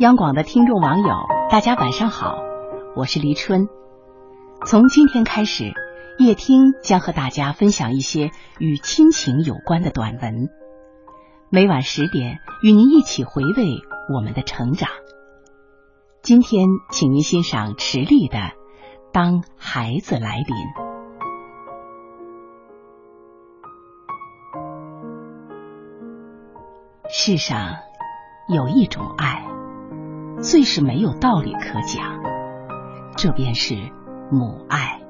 央广的听众网友，大家晚上好，我是黎春。从今天开始，夜听将和大家分享一些与亲情有关的短文。每晚十点，与您一起回味我们的成长。今天，请您欣赏池莉的《当孩子来临》。世上有一种爱。最是没有道理可讲，这便是母爱。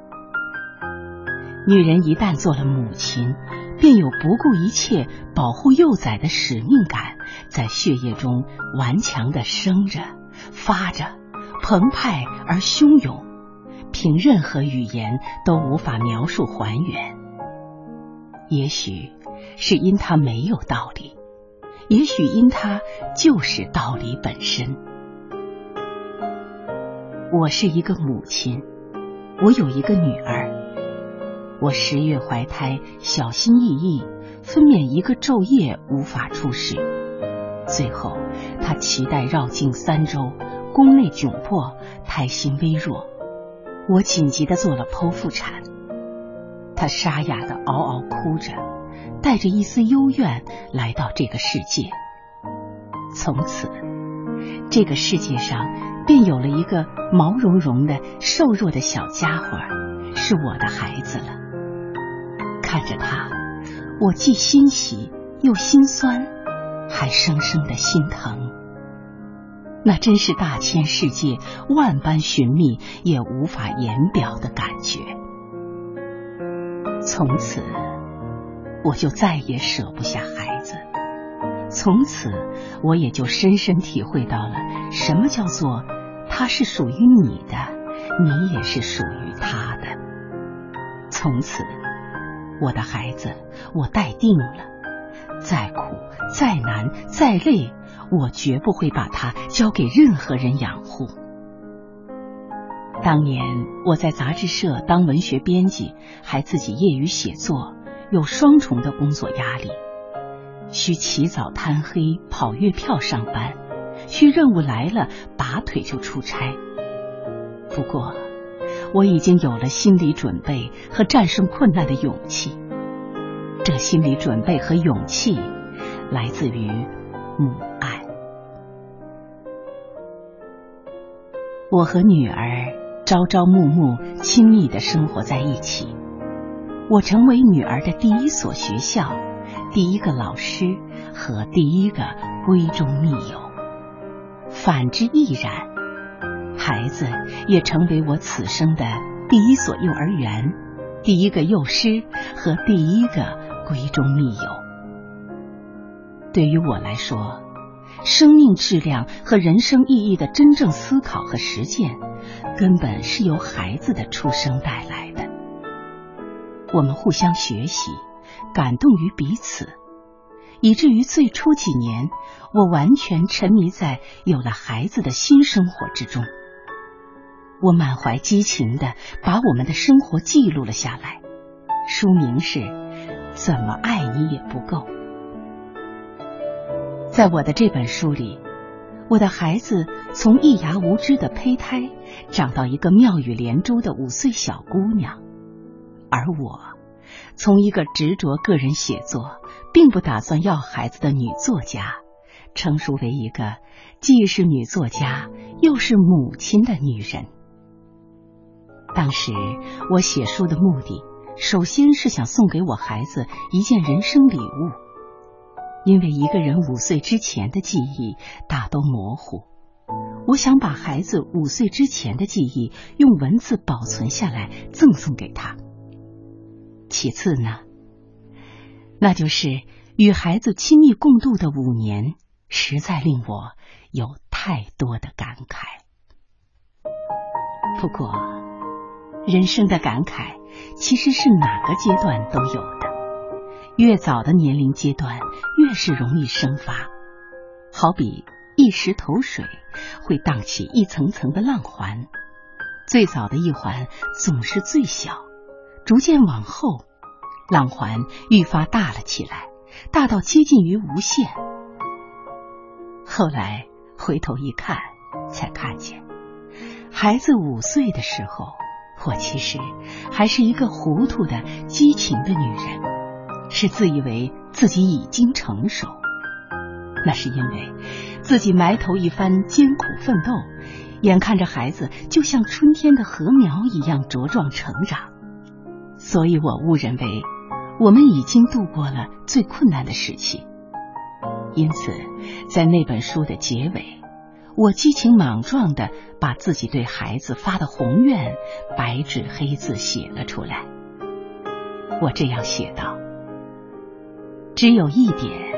女人一旦做了母亲，便有不顾一切保护幼崽的使命感，在血液中顽强的生着、发着，澎湃而汹涌，凭任何语言都无法描述还原。也许是因它没有道理，也许因它就是道理本身。我是一个母亲，我有一个女儿。我十月怀胎，小心翼翼，分娩一个昼夜无法出世。最后，她脐带绕颈三周，宫内窘迫，胎心微弱。我紧急的做了剖腹产。她沙哑的嗷嗷哭着，带着一丝幽怨来到这个世界。从此，这个世界上。便有了一个毛茸茸的、瘦弱的小家伙，是我的孩子了。看着他，我既欣喜又心酸，还生生的心疼。那真是大千世界万般寻觅也无法言表的感觉。从此，我就再也舍不下孩子。从此，我也就深深体会到了什么叫做。他是属于你的，你也是属于他的。从此，我的孩子，我待定了。再苦、再难、再累，我绝不会把他交给任何人养护。当年我在杂志社当文学编辑，还自己业余写作，有双重的工作压力，需起早贪黑跑月票上班。需任务来了，拔腿就出差。不过，我已经有了心理准备和战胜困难的勇气。这心理准备和勇气，来自于母爱。我和女儿朝朝暮暮、亲密的生活在一起。我成为女儿的第一所学校、第一个老师和第一个闺中密友。反之亦然，孩子也成为我此生的第一所幼儿园、第一个幼师和第一个闺中密友。对于我来说，生命质量和人生意义的真正思考和实践，根本是由孩子的出生带来的。我们互相学习，感动于彼此。以至于最初几年，我完全沉迷在有了孩子的新生活之中。我满怀激情的把我们的生活记录了下来，书名是《怎么爱你也不够》。在我的这本书里，我的孩子从一牙无知的胚胎，长到一个妙语连珠的五岁小姑娘，而我，从一个执着个人写作。并不打算要孩子的女作家，成熟为一个既是女作家又是母亲的女人。当时我写书的目的，首先是想送给我孩子一件人生礼物，因为一个人五岁之前的记忆大都模糊，我想把孩子五岁之前的记忆用文字保存下来，赠送给他。其次呢？那就是与孩子亲密共度的五年，实在令我有太多的感慨。不过，人生的感慨其实是哪个阶段都有的，越早的年龄阶段越是容易生发。好比一石投水，会荡起一层层的浪环，最早的一环总是最小，逐渐往后。浪环愈发大了起来，大到接近于无限。后来回头一看，才看见，孩子五岁的时候，我其实还是一个糊涂的、激情的女人，是自以为自己已经成熟。那是因为自己埋头一番艰苦奋斗，眼看着孩子就像春天的禾苗一样茁壮成长，所以我误认为我们已经度过了最困难的时期。因此，在那本书的结尾，我激情莽撞的把自己对孩子发的宏愿白纸黑字写了出来。我这样写道：“只有一点。”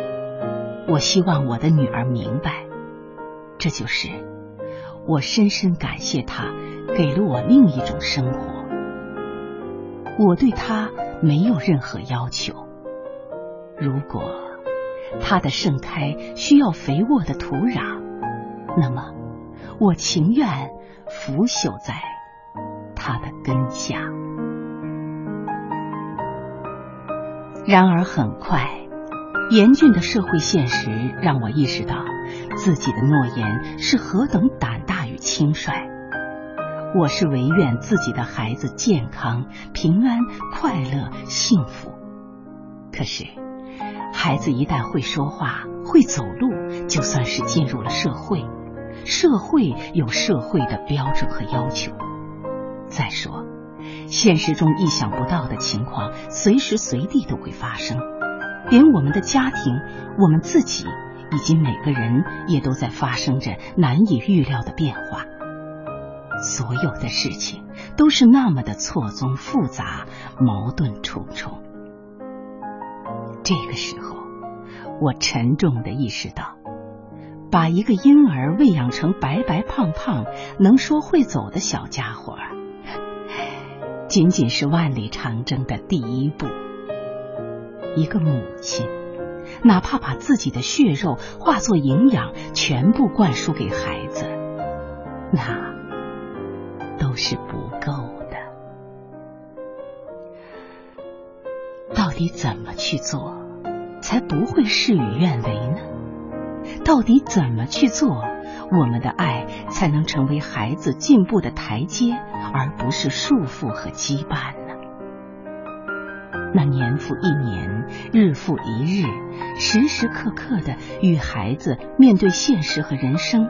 我希望我的女儿明白，这就是我深深感谢她给了我另一种生活。我对它没有任何要求。如果它的盛开需要肥沃的土壤，那么我情愿腐朽在它的根下。然而很快。严峻的社会现实让我意识到，自己的诺言是何等胆大与轻率。我是唯愿自己的孩子健康、平安、快乐、幸福。可是，孩子一旦会说话、会走路，就算是进入了社会。社会有社会的标准和要求。再说，现实中意想不到的情况，随时随地都会发生。连我们的家庭，我们自己，以及每个人，也都在发生着难以预料的变化。所有的事情都是那么的错综复杂、矛盾重重。这个时候，我沉重的意识到，把一个婴儿喂养成白白胖胖、能说会走的小家伙，仅仅是万里长征的第一步。一个母亲，哪怕把自己的血肉化作营养，全部灌输给孩子，那都是不够的。到底怎么去做，才不会事与愿违呢？到底怎么去做，我们的爱才能成为孩子进步的台阶，而不是束缚和羁绊呢？那年复一年，日复一日，时时刻刻的与孩子面对现实和人生，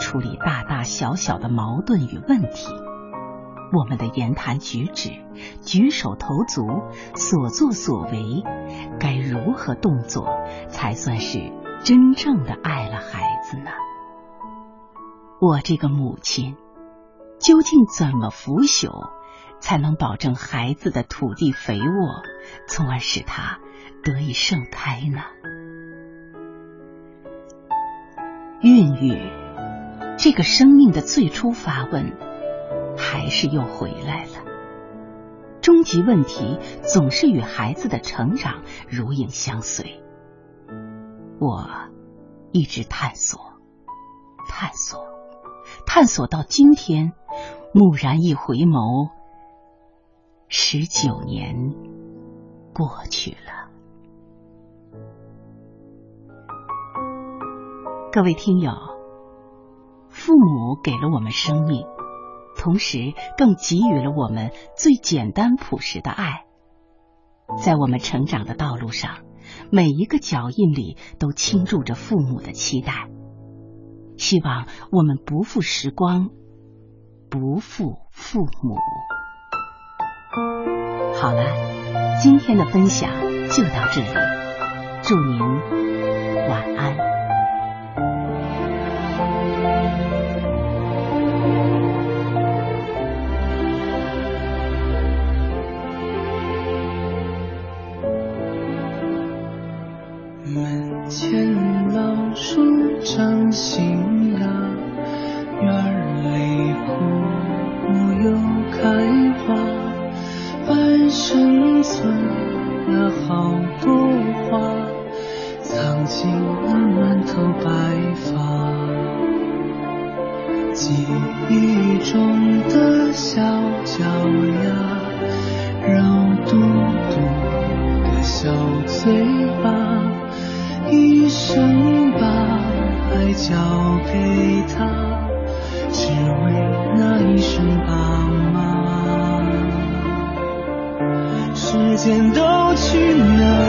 处理大大小小的矛盾与问题。我们的言谈举止、举手投足、所作所为，该如何动作才算是真正的爱了孩子呢？我这个母亲，究竟怎么腐朽？才能保证孩子的土地肥沃，从而使他得以盛开呢？孕育这个生命的最初发问，还是又回来了。终极问题总是与孩子的成长如影相随。我一直探索，探索，探索到今天，蓦然一回眸。十九年过去了，各位听友，父母给了我们生命，同时更给予了我们最简单朴实的爱。在我们成长的道路上，每一个脚印里都倾注着父母的期待，希望我们不负时光，不负父母。好了，今天的分享就到这里，祝您晚安。老树长新芽，院里枯木又开花。半生存了好多话，藏进了满头白发。记忆中的小脚丫，交给他，只为那一声爸妈。时间都去哪儿